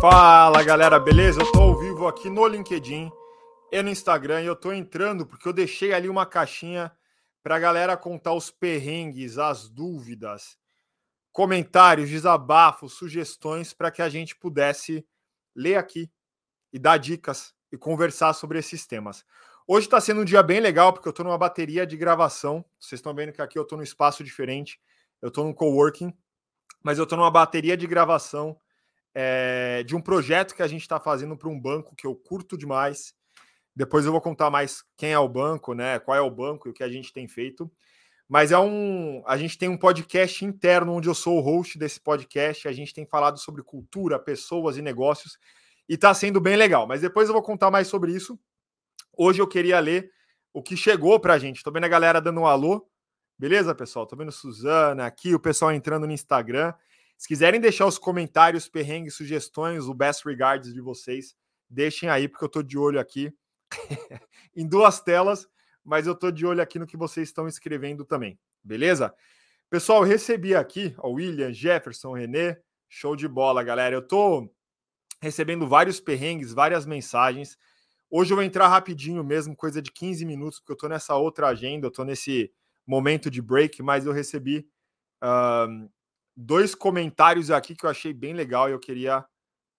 Fala galera, beleza? Eu tô ao vivo aqui no LinkedIn e no Instagram e eu tô entrando porque eu deixei ali uma caixinha pra galera contar os perrengues, as dúvidas, comentários, desabafos, sugestões para que a gente pudesse ler aqui e dar dicas e conversar sobre esses temas. Hoje está sendo um dia bem legal porque eu estou numa bateria de gravação. Vocês estão vendo que aqui eu estou num espaço diferente. Eu estou num coworking, mas eu estou numa bateria de gravação é, de um projeto que a gente está fazendo para um banco que eu curto demais. Depois eu vou contar mais quem é o banco, né? Qual é o banco e o que a gente tem feito. Mas é um. A gente tem um podcast interno onde eu sou o host desse podcast. A gente tem falado sobre cultura, pessoas e negócios. E está sendo bem legal. Mas depois eu vou contar mais sobre isso. Hoje eu queria ler o que chegou para a gente. Estou vendo a galera dando um alô. Beleza, pessoal? Estou vendo Suzana aqui, o pessoal entrando no Instagram. Se quiserem deixar os comentários, perrengues, sugestões, o best regards de vocês, deixem aí, porque eu estou de olho aqui em duas telas, mas eu estou de olho aqui no que vocês estão escrevendo também, beleza? Pessoal, recebi aqui o William, Jefferson, Renê, show de bola, galera. Eu estou recebendo vários perrengues, várias mensagens. Hoje eu vou entrar rapidinho mesmo, coisa de 15 minutos, porque eu estou nessa outra agenda, eu estou nesse momento de break, mas eu recebi uh, dois comentários aqui que eu achei bem legal e eu queria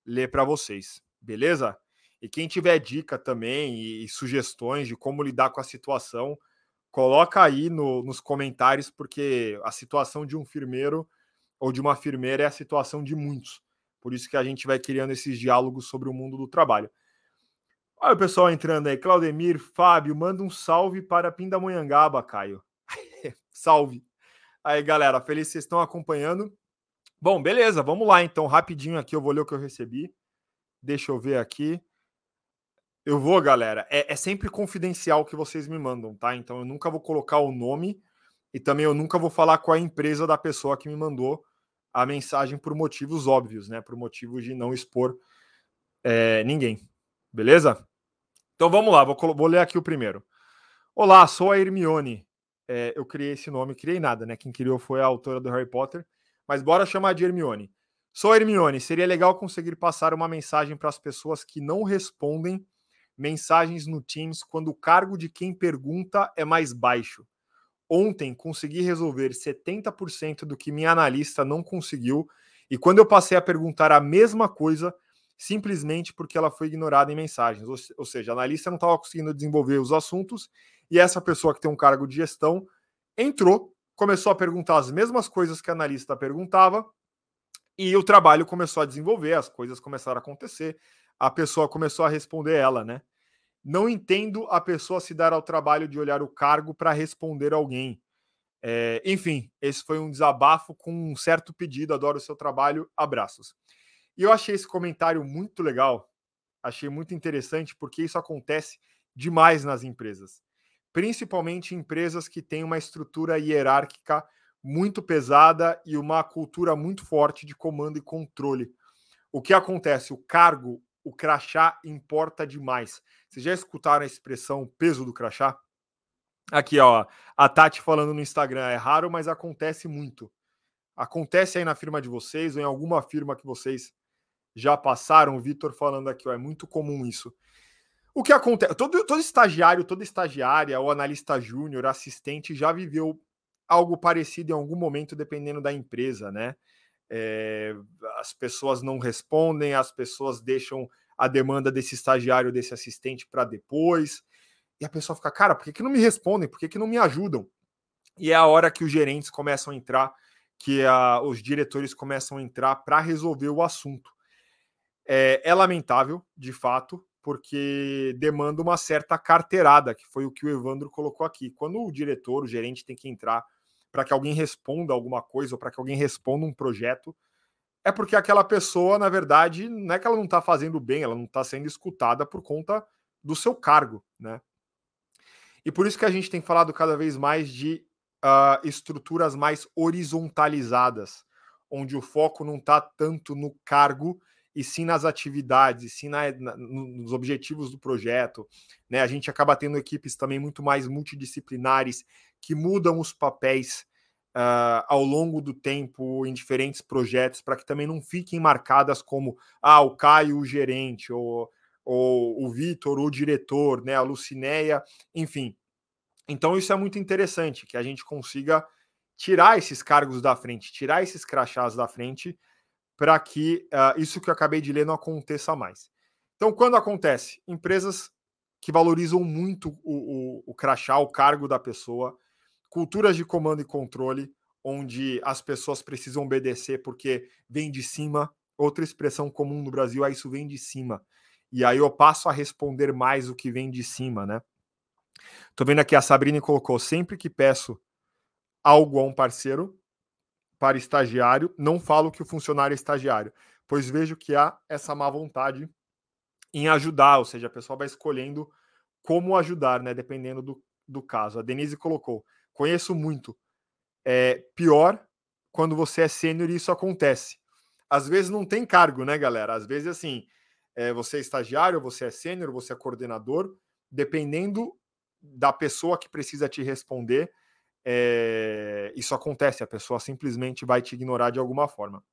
ler para vocês, beleza? E quem tiver dica também e, e, sugestões de como lidar com a situação, coloca aí no, nos comentários, porque a situação de um firmeiro ou de uma firmeira é a situação de muitos. Por isso que a gente vai criando esses diálogos sobre o mundo do trabalho. Olha o pessoal entrando aí. Claudemir, Fábio, manda um salve para Pindamonhangaba, Caio. salve. Aí, galera, feliz que vocês estão acompanhando. Bom, beleza, vamos lá então, rapidinho aqui, eu vou ler o que eu recebi. Deixa eu ver aqui. Eu vou, galera. É, é, sempre confidencial que vocês me mandam, tá? Então eu nunca vou colocar o nome e também eu nunca vou falar com a empresa da pessoa que me mandou a mensagem por motivos óbvios, né? Por motivos de não expor é, ninguém. Beleza? Então vamos lá, vou, vou ler aqui o primeiro. Olá, sou a Hermione é, eu criei esse nome, criei nada, né? Quem criou foi a autora do Harry Potter, mas bora chamar de Hermione. Sou Hermione, seria legal conseguir passar uma mensagem para as pessoas que não respondem mensagens no Teams quando o cargo de quem pergunta é mais baixo. Ontem consegui resolver 70% do que minha analista não conseguiu, e quando eu passei a perguntar a mesma coisa, simplesmente porque ela foi ignorada em mensagens. Ou, seja, a analista não estava conseguindo desenvolver os assuntos e essa pessoa que tem um cargo de gestão entrou, começou a perguntar as mesmas coisas que a analista perguntava, e o trabalho começou a desenvolver, as coisas começaram a acontecer, a pessoa começou a responder ela, né? Não entendo a pessoa se dar ao trabalho de olhar o cargo para responder alguém. É, enfim, esse foi um desabafo com um certo pedido. Adoro o seu trabalho. Abraços. E eu achei esse comentário muito legal, achei muito interessante, porque isso acontece demais nas empresas principalmente empresas que têm uma estrutura hierárquica muito pesada e uma cultura muito forte de comando e controle. O que acontece? O cargo, o crachá importa demais. Vocês já escutaram a expressão peso do crachá? Aqui, ó, a Tati falando no Instagram, é raro, mas acontece muito. Acontece aí na firma de vocês ou em alguma firma que vocês já passaram, o Vitor falando aqui, ó, é muito comum isso. O que acontece? Todo, todo estagiário, toda estagiária, ou analista júnior, assistente, já viveu algo parecido em algum momento, dependendo da empresa, né? É, as pessoas não respondem, as pessoas deixam a demanda desse estagiário, desse assistente para depois, e a pessoa fica, cara, por que, que não me respondem? Por que, que não me ajudam? E é a hora que os gerentes começam a entrar, que a, os diretores começam a entrar para resolver o assunto. É, é lamentável, de fato, porque demanda uma certa carteirada, que foi o que o Evandro colocou aqui. Quando o diretor, o gerente tem que entrar para que alguém responda alguma coisa ou para que alguém responda um projeto, é porque aquela pessoa, na verdade, não é que ela não está fazendo bem, ela não está sendo escutada por conta do seu cargo, né? E por isso que a gente tem falado cada vez mais de uh, estruturas mais horizontalizadas, onde o foco não está tanto no cargo e sim nas atividades, e sim na, na, nos objetivos do projeto. Né? A gente acaba tendo equipes também muito mais multidisciplinares que mudam os papéis uh, ao longo do tempo em diferentes projetos, para que também não fiquem marcadas como ah, o Caio, o gerente, ou, ou o Vitor, o diretor, né, a Lucinéia, enfim. Então isso é muito interessante, que a gente consiga tirar esses cargos da frente, tirar esses crachás da frente, para que uh, isso que eu acabei de ler não aconteça mais. Então, quando acontece? Empresas que valorizam muito o, o, o crachá, o cargo da pessoa, culturas de comando e controle, onde as pessoas precisam obedecer porque vem de cima. Outra expressão comum no Brasil é isso vem de cima. E aí eu passo a responder mais o que vem de cima, né? Tô vendo aqui a Sabrina colocou: sempre que peço algo a um parceiro para estagiário, não falo que o funcionário é estagiário, pois vejo que há essa má vontade em ajudar, ou seja, a pessoa vai escolhendo como ajudar, né? Dependendo do, do caso. A Denise colocou: conheço muito. É pior quando você é sênior e isso acontece. Às vezes não tem cargo, né, galera? Às vezes, assim, é, você é estagiário, você é sênior, você é coordenador, dependendo da pessoa que precisa te responder, é, isso acontece, a pessoa simplesmente vai te ignorar de alguma forma.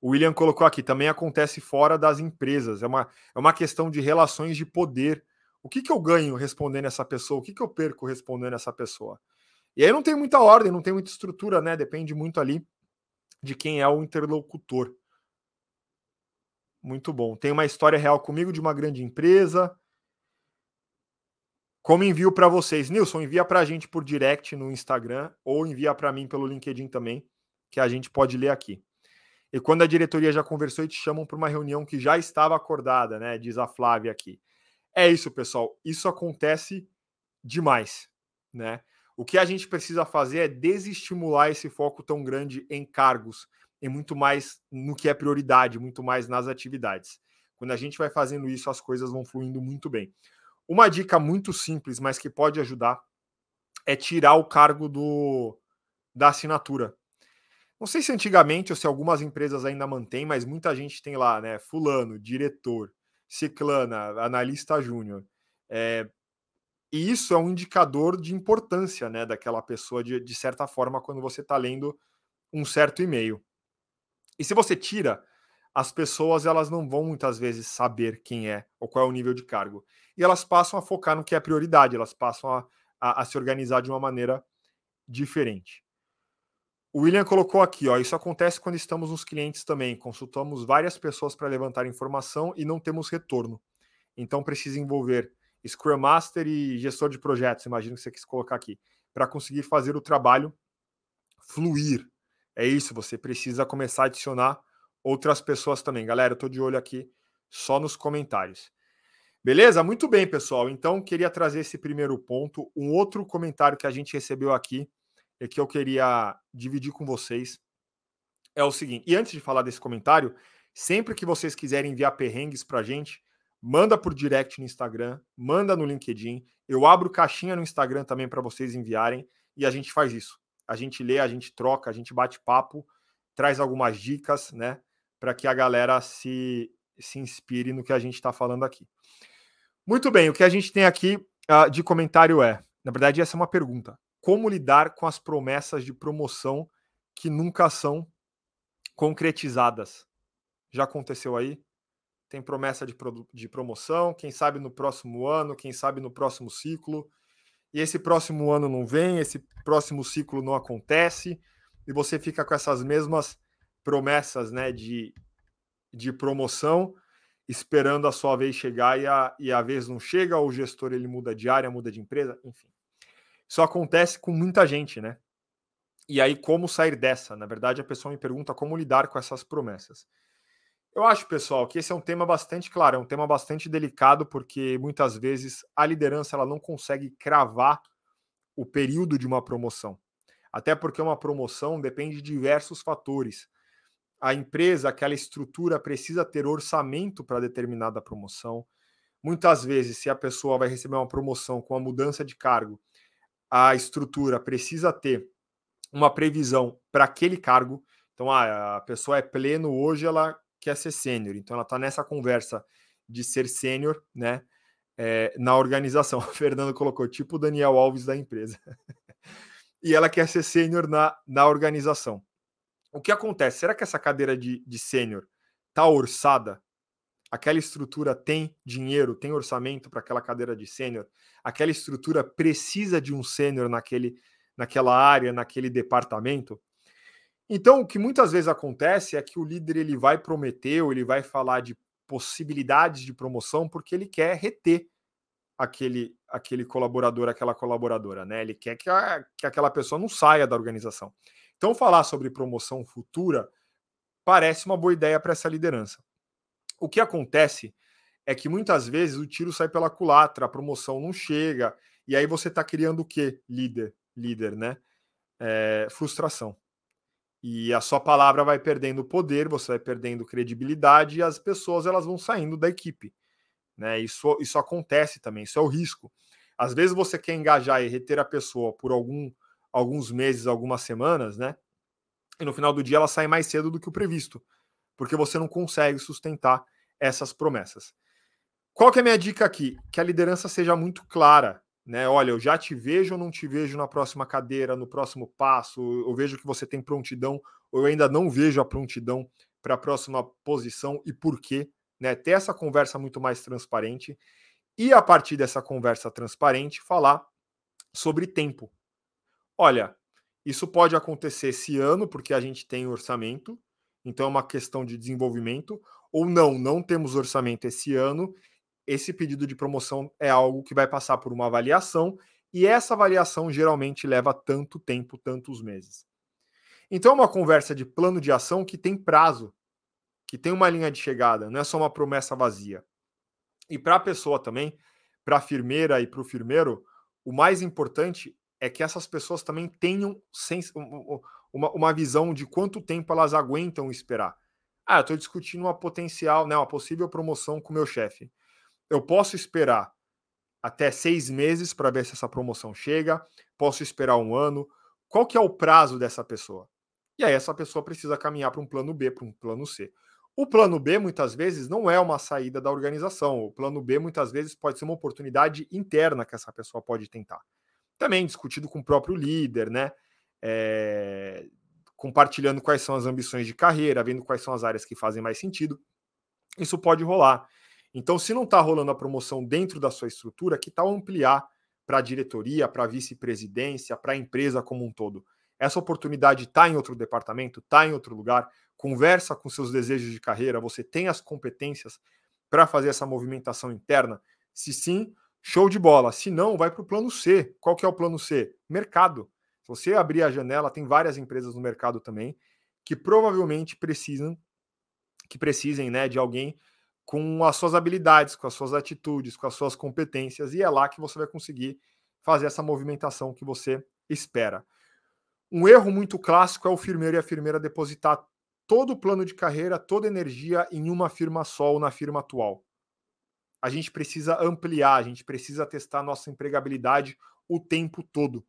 O William colocou aqui, também acontece fora das empresas, é uma, é uma questão de relações de poder. O que, que eu ganho respondendo essa pessoa? O que, que eu perco respondendo essa pessoa? E aí não tem muita ordem, não tem muita estrutura, né? Depende muito ali de quem é o interlocutor. Muito bom. Tem uma história real comigo de uma grande empresa. Como envio para vocês? Nilson, envia para a gente por direct no Instagram ou envia para mim pelo LinkedIn também, que a gente pode ler aqui. E quando a diretoria já conversou e te chamam para uma reunião que já estava acordada, né? Diz a Flávia aqui. É isso, pessoal. Isso acontece demais, né? O que a gente precisa fazer é desestimular esse foco tão grande em cargos e muito mais no que é prioridade, muito mais nas atividades. Quando a gente vai fazendo isso, as coisas vão fluindo muito bem. Uma dica muito simples, mas que pode ajudar, é tirar o cargo do da assinatura. Não sei se antigamente ou se algumas empresas ainda mantêm, mas muita gente tem lá, né? Fulano, diretor, ciclana, analista júnior. É, e isso é um indicador de importância né, daquela pessoa, de, de certa forma, quando você está lendo um certo e-mail. E se você tira, as pessoas elas não vão muitas vezes saber quem é ou qual é o nível de cargo. E elas passam a focar no que é prioridade, elas passam a, a, a se organizar de uma maneira diferente. O William colocou aqui, ó, isso acontece quando estamos nos clientes também. Consultamos várias pessoas para levantar informação e não temos retorno. Então precisa envolver Scrum Master e gestor de projetos, imagino que você quis colocar aqui, para conseguir fazer o trabalho fluir. É isso, você precisa começar a adicionar outras pessoas também. Galera, eu estou de olho aqui só nos comentários. Beleza? Muito bem, pessoal. Então, queria trazer esse primeiro ponto. Um outro comentário que a gente recebeu aqui e que eu queria dividir com vocês é o seguinte. E antes de falar desse comentário, sempre que vocês quiserem enviar perrengues para a gente, manda por direct no Instagram, manda no LinkedIn. Eu abro caixinha no Instagram também para vocês enviarem e a gente faz isso. A gente lê, a gente troca, a gente bate papo, traz algumas dicas, né, para que a galera se, se inspire no que a gente está falando aqui. Muito bem, o que a gente tem aqui uh, de comentário é, na verdade, essa é uma pergunta como lidar com as promessas de promoção que nunca são concretizadas. Já aconteceu aí? Tem promessa de, de promoção, quem sabe no próximo ano, quem sabe no próximo ciclo. E esse próximo ano não vem, esse próximo ciclo não acontece, e você fica com essas mesmas promessas né, de, de promoção, esperando a sua vez chegar e a, e a vez não chega, ou o gestor ele muda de área, muda de empresa, enfim. Isso acontece com muita gente, né? E aí, como sair dessa? Na verdade, a pessoa me pergunta como lidar com essas promessas. Eu acho, pessoal, que esse é um tema bastante claro, é um tema bastante delicado, porque muitas vezes a liderança ela não consegue cravar o período de uma promoção. Até porque uma promoção depende de diversos fatores. A empresa, aquela estrutura, precisa ter orçamento para determinada promoção. Muitas vezes, se a pessoa vai receber uma promoção com a mudança de cargo, a estrutura precisa ter uma previsão para aquele cargo. Então, ah, a pessoa é pleno hoje, ela quer ser sênior. Então, ela está nessa conversa de ser sênior, né? É, na organização. O Fernando colocou tipo o Daniel Alves da empresa. e ela quer ser sênior na, na organização. O que acontece? Será que essa cadeira de, de sênior está orçada? Aquela estrutura tem dinheiro, tem orçamento para aquela cadeira de sênior? Aquela estrutura precisa de um sênior naquele, naquela área, naquele departamento? Então, o que muitas vezes acontece é que o líder ele vai prometer ou ele vai falar de possibilidades de promoção porque ele quer reter aquele, aquele colaborador, aquela colaboradora, né? Ele quer que, a, que aquela pessoa não saia da organização. Então, falar sobre promoção futura parece uma boa ideia para essa liderança. O que acontece é que muitas vezes o tiro sai pela culatra, a promoção não chega, e aí você está criando o quê? Líder, líder, né? É, frustração. E a sua palavra vai perdendo poder, você vai perdendo credibilidade e as pessoas elas vão saindo da equipe. Né? Isso, isso acontece também, isso é o risco. Às vezes você quer engajar e reter a pessoa por algum, alguns meses, algumas semanas, né? E no final do dia ela sai mais cedo do que o previsto, porque você não consegue sustentar essas promessas. Qual que é a minha dica aqui? Que a liderança seja muito clara, né? Olha, eu já te vejo ou não te vejo na próxima cadeira, no próximo passo, eu vejo que você tem prontidão, ou eu ainda não vejo a prontidão para a próxima posição e por quê né? Ter essa conversa muito mais transparente e a partir dessa conversa transparente falar sobre tempo. Olha, isso pode acontecer esse ano porque a gente tem orçamento, então é uma questão de desenvolvimento, ou não, não temos orçamento esse ano. Esse pedido de promoção é algo que vai passar por uma avaliação e essa avaliação geralmente leva tanto tempo, tantos meses. Então é uma conversa de plano de ação que tem prazo que tem uma linha de chegada, não é só uma promessa vazia. E para a pessoa também, para a firmeira e para o firmeiro, o mais importante é que essas pessoas também tenham uma, uma visão de quanto tempo elas aguentam esperar. Ah, eu estou discutindo uma potencial, né, uma possível promoção com o meu chefe. Eu posso esperar até seis meses para ver se essa promoção chega, posso esperar um ano. Qual que é o prazo dessa pessoa? E aí essa pessoa precisa caminhar para um plano B, para um plano C. O plano B, muitas vezes, não é uma saída da organização. O plano B, muitas vezes, pode ser uma oportunidade interna que essa pessoa pode tentar. Também discutido com o próprio líder, né? É... Compartilhando quais são as ambições de carreira, vendo quais são as áreas que fazem mais sentido. Isso pode rolar. Então, se não está rolando a promoção dentro da sua estrutura, que tal ampliar para a diretoria, para a vice-presidência, para a empresa como um todo? Essa oportunidade está em outro departamento, está em outro lugar, conversa com seus desejos de carreira, você tem as competências para fazer essa movimentação interna? Se sim, show de bola. Se não, vai para o plano C. Qual que é o plano C? Mercado. Se você abrir a janela, tem várias empresas no mercado também que provavelmente precisam que precisem, né, de alguém com as suas habilidades, com as suas atitudes, com as suas competências e é lá que você vai conseguir fazer essa movimentação que você espera. Um erro muito clássico é o firmeiro e a firmeira depositar todo o plano de carreira, toda energia em uma firma só ou na firma atual. A gente precisa ampliar, a gente precisa testar nossa empregabilidade o tempo todo.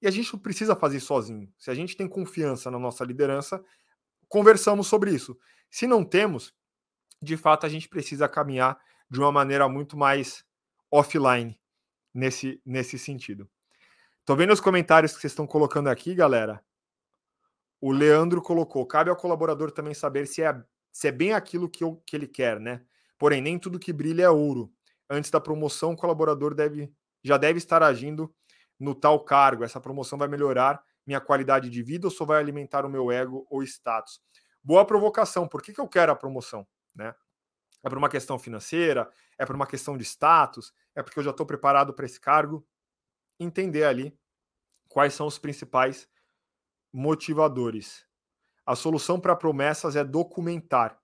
E a gente precisa fazer sozinho. Se a gente tem confiança na nossa liderança, conversamos sobre isso. Se não temos, de fato a gente precisa caminhar de uma maneira muito mais offline nesse, nesse sentido. Tô vendo os comentários que vocês estão colocando aqui, galera. O Leandro colocou: cabe ao colaborador também saber se é, se é bem aquilo que, eu, que ele quer, né? Porém, nem tudo que brilha é ouro. Antes da promoção, o colaborador deve, já deve estar agindo no tal cargo. Essa promoção vai melhorar minha qualidade de vida ou só vai alimentar o meu ego ou status? Boa provocação. Por que, que eu quero a promoção? Né? É por uma questão financeira? É por uma questão de status? É porque eu já estou preparado para esse cargo? Entender ali quais são os principais motivadores. A solução para promessas é documentar.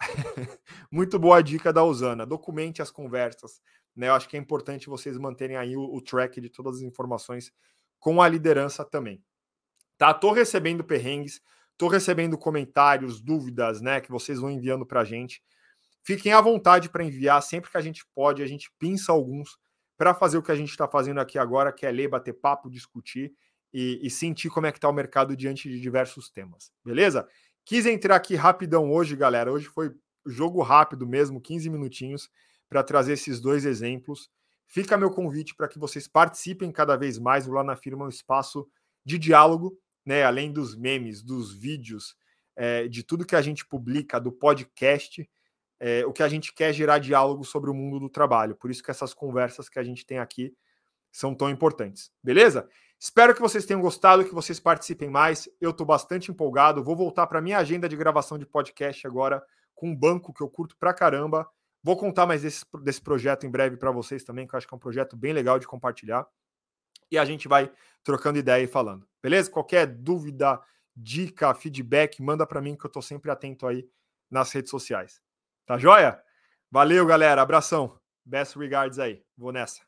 Muito boa dica da Usana. Documente as conversas. Né? Eu acho que é importante vocês manterem aí o, o track de todas as informações com a liderança também. Tá? Tô recebendo perrengues, tô recebendo comentários, dúvidas, né, que vocês vão enviando para a gente. Fiquem à vontade para enviar sempre que a gente pode, a gente pinça alguns para fazer o que a gente está fazendo aqui agora, que é ler, bater papo, discutir e, e sentir como é que está o mercado diante de diversos temas, beleza? Quis entrar aqui rapidão hoje, galera. Hoje foi jogo rápido mesmo, 15 minutinhos, para trazer esses dois exemplos. fica meu convite para que vocês participem cada vez mais. O Lá na Firma é um espaço de diálogo, né? Além dos memes, dos vídeos, é, de tudo que a gente publica, do podcast. É, o que a gente quer é gerar diálogo sobre o mundo do trabalho. Por isso que essas conversas que a gente tem aqui são tão importantes. Beleza? Espero que vocês tenham gostado, que vocês participem mais. Eu estou bastante empolgado. Vou voltar para minha agenda de gravação de podcast agora com um banco que eu curto pra caramba. Vou contar mais desse, desse projeto em breve para vocês também, que eu acho que é um projeto bem legal de compartilhar. E a gente vai trocando ideia e falando. Beleza? Qualquer dúvida, dica, feedback, manda para mim que eu estou sempre atento aí nas redes sociais. Tá joia? Valeu, galera. Abração. Best regards aí. Vou nessa.